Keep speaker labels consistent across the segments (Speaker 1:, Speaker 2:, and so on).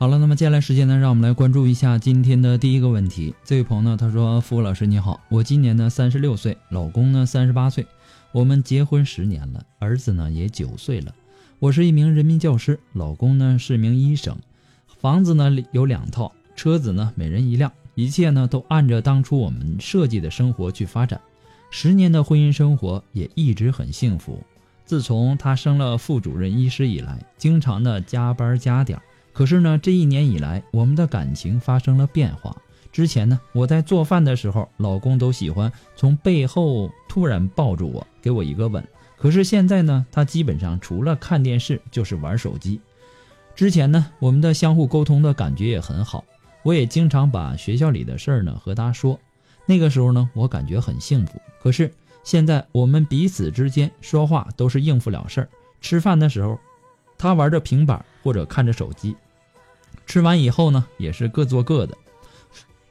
Speaker 1: 好了，那么接下来时间呢，让我们来关注一下今天的第一个问题。这位朋友呢，他说：“付老师你好，我今年呢三十六岁，老公呢三十八岁，我们结婚十年了，儿子呢也九岁了。我是一名人民教师，老公呢是名医生，房子呢有两套，车子呢每人一辆，一切呢都按着当初我们设计的生活去发展。十年的婚姻生活也一直很幸福。自从他升了副主任医师以来，经常的加班加点。”可是呢，这一年以来，我们的感情发生了变化。之前呢，我在做饭的时候，老公都喜欢从背后突然抱住我，给我一个吻。可是现在呢，他基本上除了看电视就是玩手机。之前呢，我们的相互沟通的感觉也很好，我也经常把学校里的事儿呢和他说。那个时候呢，我感觉很幸福。可是现在，我们彼此之间说话都是应付了事儿。吃饭的时候，他玩着平板或者看着手机。吃完以后呢，也是各做各的，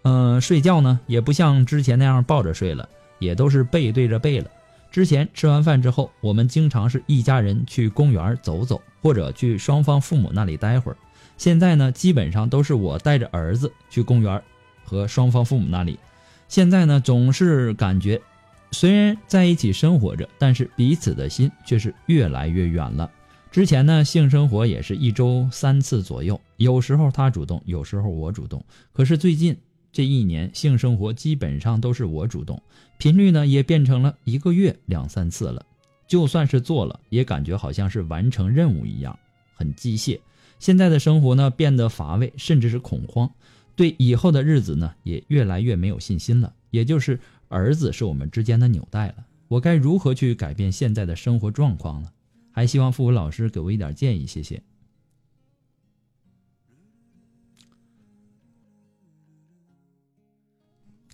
Speaker 1: 嗯，睡觉呢也不像之前那样抱着睡了，也都是背对着背了。之前吃完饭之后，我们经常是一家人去公园走走，或者去双方父母那里待会儿。现在呢，基本上都是我带着儿子去公园和双方父母那里。现在呢，总是感觉虽然在一起生活着，但是彼此的心却是越来越远了。之前呢，性生活也是一周三次左右，有时候他主动，有时候我主动。可是最近这一年，性生活基本上都是我主动，频率呢也变成了一个月两三次了。就算是做了，也感觉好像是完成任务一样，很机械。现在的生活呢变得乏味，甚至是恐慌，对以后的日子呢也越来越没有信心了。也就是儿子是我们之间的纽带了，我该如何去改变现在的生活状况呢？还希望付武老师给我一点建议，谢谢。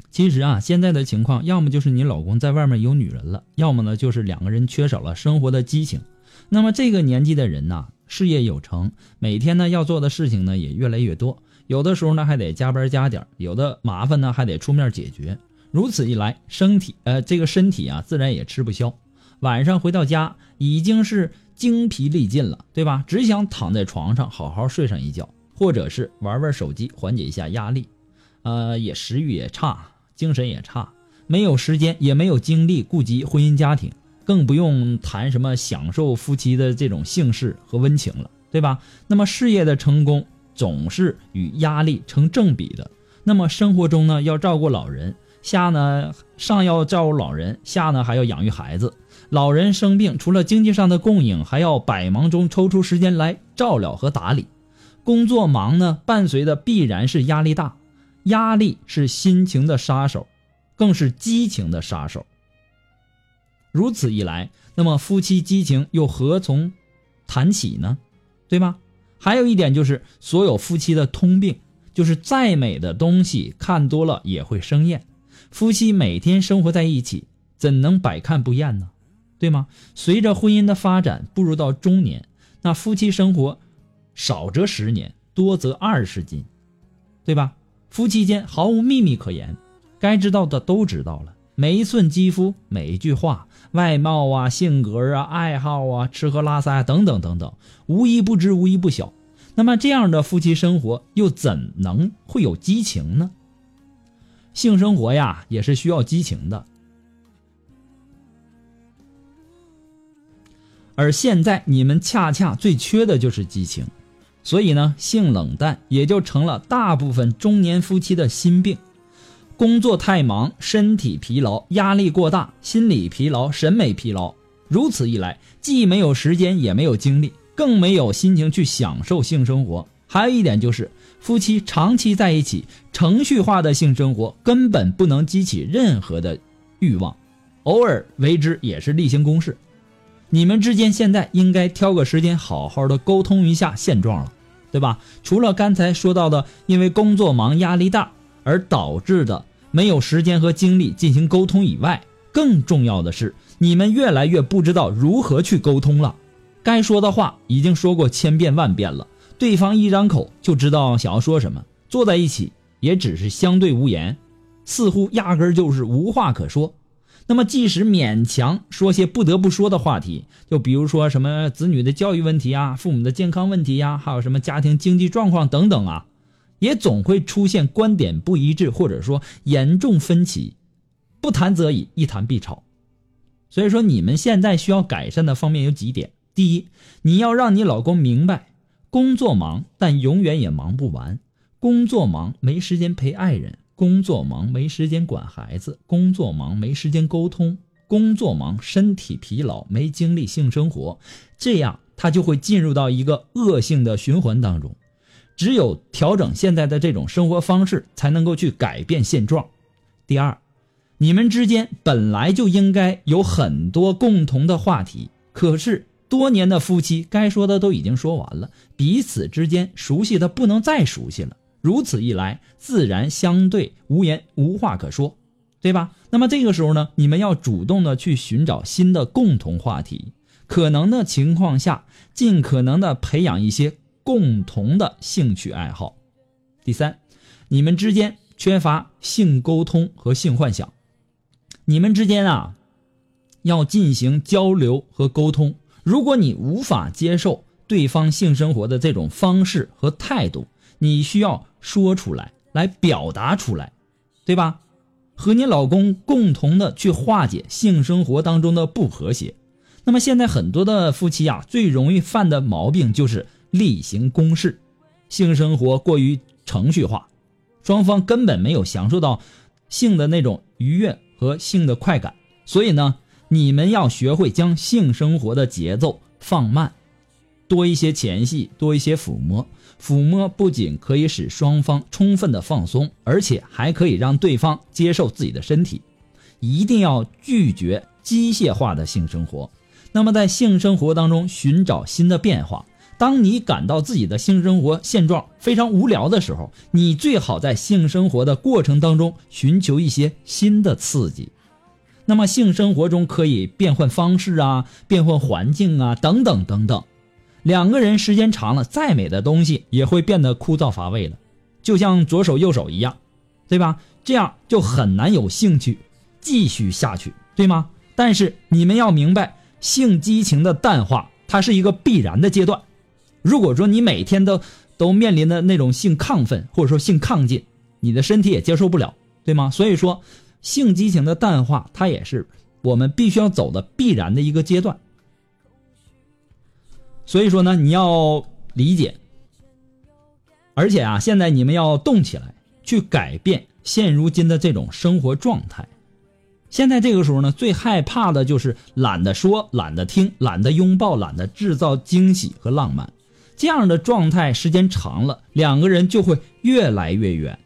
Speaker 1: 其实啊，现在的情况，要么就是你老公在外面有女人了，要么呢就是两个人缺少了生活的激情。那么这个年纪的人呐，事业有成，每天呢要做的事情呢也越来越多，有的时候呢还得加班加点，有的麻烦呢还得出面解决。如此一来，身体呃这个身体啊自然也吃不消。晚上回到家已经是精疲力尽了，对吧？只想躺在床上好好睡上一觉，或者是玩玩手机缓解一下压力。呃，也食欲也差，精神也差，没有时间也没有精力顾及婚姻家庭，更不用谈什么享受夫妻的这种幸事和温情了，对吧？那么事业的成功总是与压力成正比的。那么生活中呢，要照顾老人，下呢上要照顾老人，下呢还要养育孩子。老人生病，除了经济上的供应，还要百忙中抽出时间来照料和打理。工作忙呢，伴随的必然是压力大，压力是心情的杀手，更是激情的杀手。如此一来，那么夫妻激情又何从谈起呢？对吧？还有一点就是所有夫妻的通病，就是再美的东西看多了也会生厌。夫妻每天生活在一起，怎能百看不厌呢？对吗？随着婚姻的发展，步入到中年，那夫妻生活少则十年，多则二十斤，对吧？夫妻间毫无秘密可言，该知道的都知道了。每一寸肌肤，每一句话，外貌啊、性格啊、爱好啊、吃喝拉撒等等等等，无一不知，无一不晓。那么这样的夫妻生活又怎能会有激情呢？性生活呀，也是需要激情的。而现在你们恰恰最缺的就是激情，所以呢，性冷淡也就成了大部分中年夫妻的心病。工作太忙，身体疲劳，压力过大，心理疲劳，审美疲劳。如此一来，既没有时间，也没有精力，更没有心情去享受性生活。还有一点就是，夫妻长期在一起，程序化的性生活根本不能激起任何的欲望，偶尔为之也是例行公事。你们之间现在应该挑个时间，好好的沟通一下现状了，对吧？除了刚才说到的，因为工作忙、压力大而导致的没有时间和精力进行沟通以外，更重要的是，你们越来越不知道如何去沟通了。该说的话已经说过千遍万遍了，对方一张口就知道想要说什么，坐在一起也只是相对无言，似乎压根就是无话可说。那么，即使勉强说些不得不说的话题，就比如说什么子女的教育问题啊、父母的健康问题呀，还有什么家庭经济状况等等啊，也总会出现观点不一致，或者说严重分歧。不谈则已，一谈必吵。所以说，你们现在需要改善的方面有几点：第一，你要让你老公明白，工作忙，但永远也忙不完；工作忙，没时间陪爱人。工作忙没时间管孩子，工作忙没时间沟通，工作忙身体疲劳没精力性生活，这样他就会进入到一个恶性的循环当中。只有调整现在的这种生活方式，才能够去改变现状。第二，你们之间本来就应该有很多共同的话题，可是多年的夫妻该说的都已经说完了，彼此之间熟悉的不能再熟悉了。如此一来，自然相对无言，无话可说，对吧？那么这个时候呢，你们要主动的去寻找新的共同话题，可能的情况下，尽可能的培养一些共同的兴趣爱好。第三，你们之间缺乏性沟通和性幻想，你们之间啊，要进行交流和沟通。如果你无法接受对方性生活的这种方式和态度，你需要说出来，来表达出来，对吧？和你老公共同的去化解性生活当中的不和谐。那么现在很多的夫妻啊，最容易犯的毛病就是例行公事，性生活过于程序化，双方根本没有享受到性的那种愉悦和性的快感。所以呢，你们要学会将性生活的节奏放慢。多一些前戏，多一些抚摸。抚摸不仅可以使双方充分的放松，而且还可以让对方接受自己的身体。一定要拒绝机械化的性生活。那么在性生活当中寻找新的变化。当你感到自己的性生活现状非常无聊的时候，你最好在性生活的过程当中寻求一些新的刺激。那么性生活中可以变换方式啊，变换环境啊，等等等等。两个人时间长了，再美的东西也会变得枯燥乏味了，就像左手右手一样，对吧？这样就很难有兴趣继续下去，对吗？但是你们要明白，性激情的淡化，它是一个必然的阶段。如果说你每天都都面临的那种性亢奋或者说性亢进，你的身体也接受不了，对吗？所以说，性激情的淡化，它也是我们必须要走的必然的一个阶段。所以说呢，你要理解，而且啊，现在你们要动起来，去改变现如今的这种生活状态。现在这个时候呢，最害怕的就是懒得说、懒得听、懒得拥抱、懒得制造惊喜和浪漫。这样的状态时间长了，两个人就会越来越远。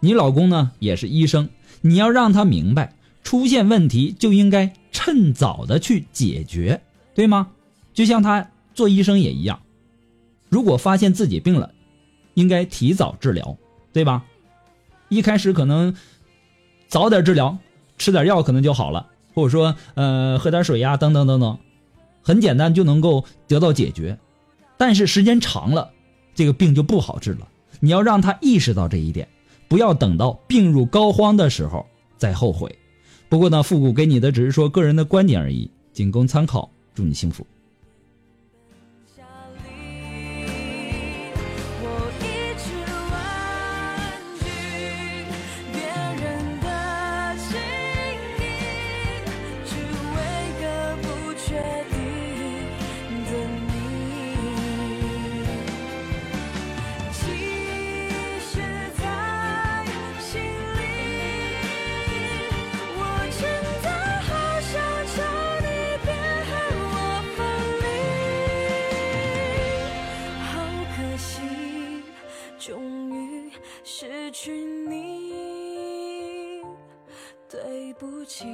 Speaker 1: 你老公呢也是医生，你要让他明白，出现问题就应该趁早的去解决，对吗？就像他。做医生也一样，
Speaker 2: 如果发现自己病了，应该提早治疗，对吧？一开始可能早点治疗，吃点药可能就好了，或者说呃喝点水呀，等等等等，很简单就能够得到解决。但是时间长了，这个病就不好治了。你要让他意识到这一点，不要等到病入膏肓的时候再后悔。不过呢，复古给你的只是说个人的观点而已，仅供参考。祝你幸福。
Speaker 1: 对不起，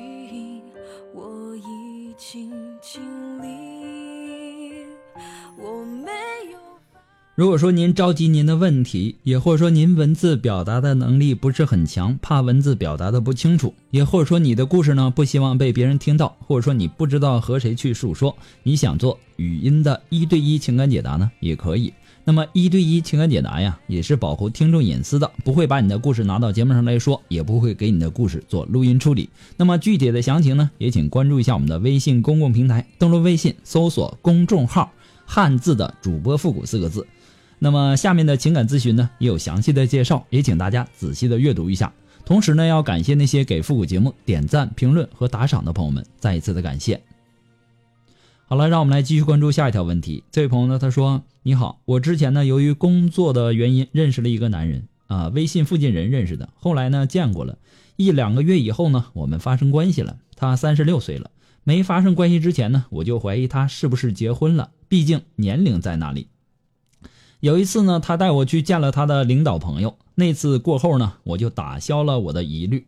Speaker 1: 我已经尽力。我没有。如果说您着急您的问题，也或者说您文字表达的能力不是很强，怕文字表达的不清楚，也或者说你的故事呢不希望被别人听到，或者说你不知道和谁去诉说，你想做语音的一对一情感解答呢，也可以。那么一对一情感解答呀，也是保护听众隐私的，不会把你的故事拿到节目上来说，也不会给你的故事做录音处理。那么具体的详情呢，也请关注一下我们的微信公共平台，登录微信搜索公众号“汉字的主播复古”四个字。那么下面的情感咨询呢，也有详细的介绍，也请大家仔细的阅读一下。同时呢，要感谢那些给复古节目点赞、评论和打赏的朋友们，再一次的感谢。好了，让我们来继续关注下一条问题。这位朋友呢，他说：“你好，我之前呢，由于工作的原因认识了一个男人啊，微信附近人认识的。后来呢，见过了一两个月以后呢，我们发生关系了。他三十六岁了，没发生关系之前呢，我就怀疑他是不是结婚了，毕竟年龄在那里。有一次呢，他带我去见了他的领导朋友。那次过后呢，我就打消了我的疑虑。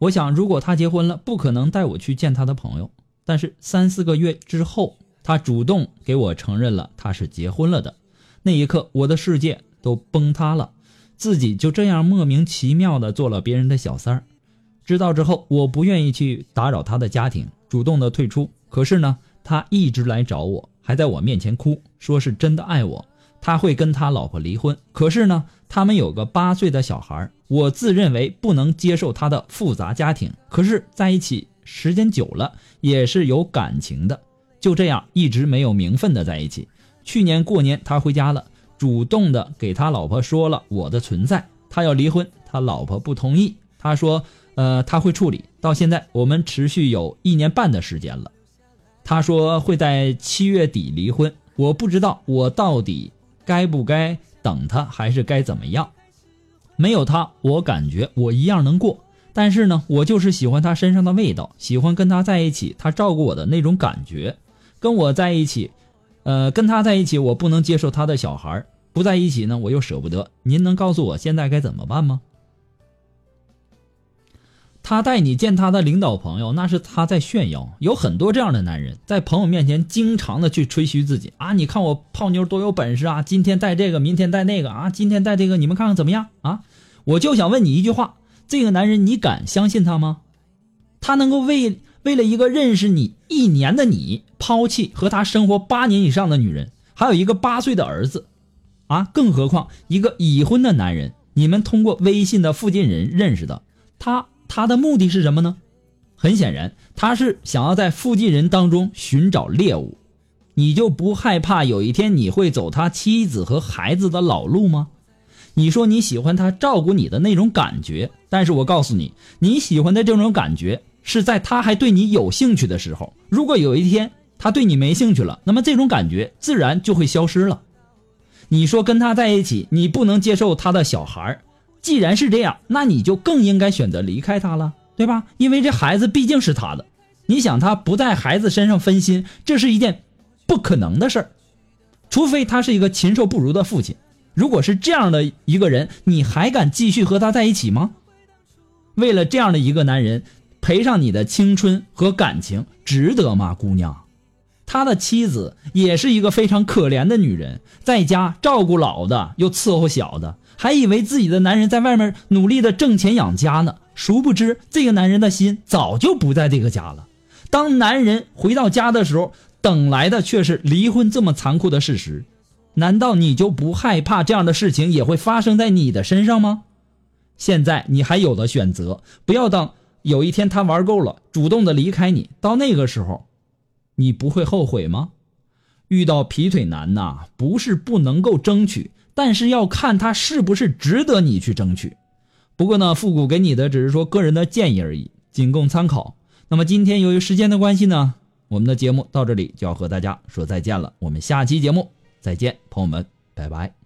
Speaker 1: 我想，如果他结婚了，不可能带我去见他的朋友。”但是三四个月之后，他主动给我承认了他是结婚了的。那一刻，我的世界都崩塌了，自己就这样莫名其妙的做了别人的小三儿。知道之后，我不愿意去打扰他的家庭，主动的退出。可是呢，他一直来找我，还在我面前哭，说是真的爱我，他会跟他老婆离婚。可是呢，他们有个八岁的小孩，我自认为不能接受他的复杂家庭，可是在一起。时间久了也是有感情的，就这样一直没有名分的在一起。去年过年他回家了，主动的给他老婆说了我的存在，他要离婚，他老婆不同意。他说，呃，他会处理。到现在我们持续有一年半的时间了。他说会在七月底离婚，我不知道我到底该不该等他，还是该怎么样？没有他，我感觉我一样能过。但是呢，我就是喜欢他身上的味道，喜欢跟他在一起，他照顾我的那种感觉。跟我在一起，呃，跟他在一起，我不能接受他的小孩不在一起呢，我又舍不得。您能告诉我现在该怎么办吗？他带你见他的领导朋友，那是他在炫耀。有很多这样的男人，在朋友面前经常的去吹嘘自己啊！你看我泡妞多有本事啊！今天带这个，明天带那个啊！今天带这个，你们看看怎么样啊？我就想问你一句话。这个男人，你敢相信他吗？他能够为为了一个认识你一年的你，抛弃和他生活八年以上的女人，还有一个八岁的儿子，啊，更何况一个已婚的男人，你们通过微信的附近人认识的，他他的目的是什么呢？很显然，他是想要在附近人当中寻找猎物。你就不害怕有一天你会走他妻子和孩子的老路吗？你说你喜欢他照顾你的那种感觉，但是我告诉你，你喜欢的这种感觉是在他还对你有兴趣的时候。如果有一天他对你没兴趣了，那么这种感觉自然就会消失了。你说跟他在一起，你不能接受他的小孩既然是这样，那你就更应该选择离开他了，对吧？因为这孩子毕竟是他的，你想他不在孩子身上分心，这是一件不可能的事儿，除非他是一个禽兽不如的父亲。如果是这样的一个人，你还敢继续和他在一起吗？为了这样的一个男人，赔上你的青春和感情，值得吗，姑娘？他的妻子也是一个非常可怜的女人，在家照顾老的又伺候小的，还以为自己的男人在外面努力的挣钱养家呢。殊不知，这个男人的心早就不在这个家了。当男人回到家的时候，等来的却是离婚这么残酷的事实。难道你就不害怕这样的事情也会发生在你的身上吗？现在你还有了选择，不要等有一天他玩够了，主动的离开你，到那个时候，你不会后悔吗？遇到劈腿男呐，不是不能够争取，但是要看他是不是值得你去争取。不过呢，复古给你的只是说个人的建议而已，仅供参考。那么今天由于时间的关系呢，我们的节目到这里就要和大家说再见了。我们下期节目再见，朋友们，拜拜。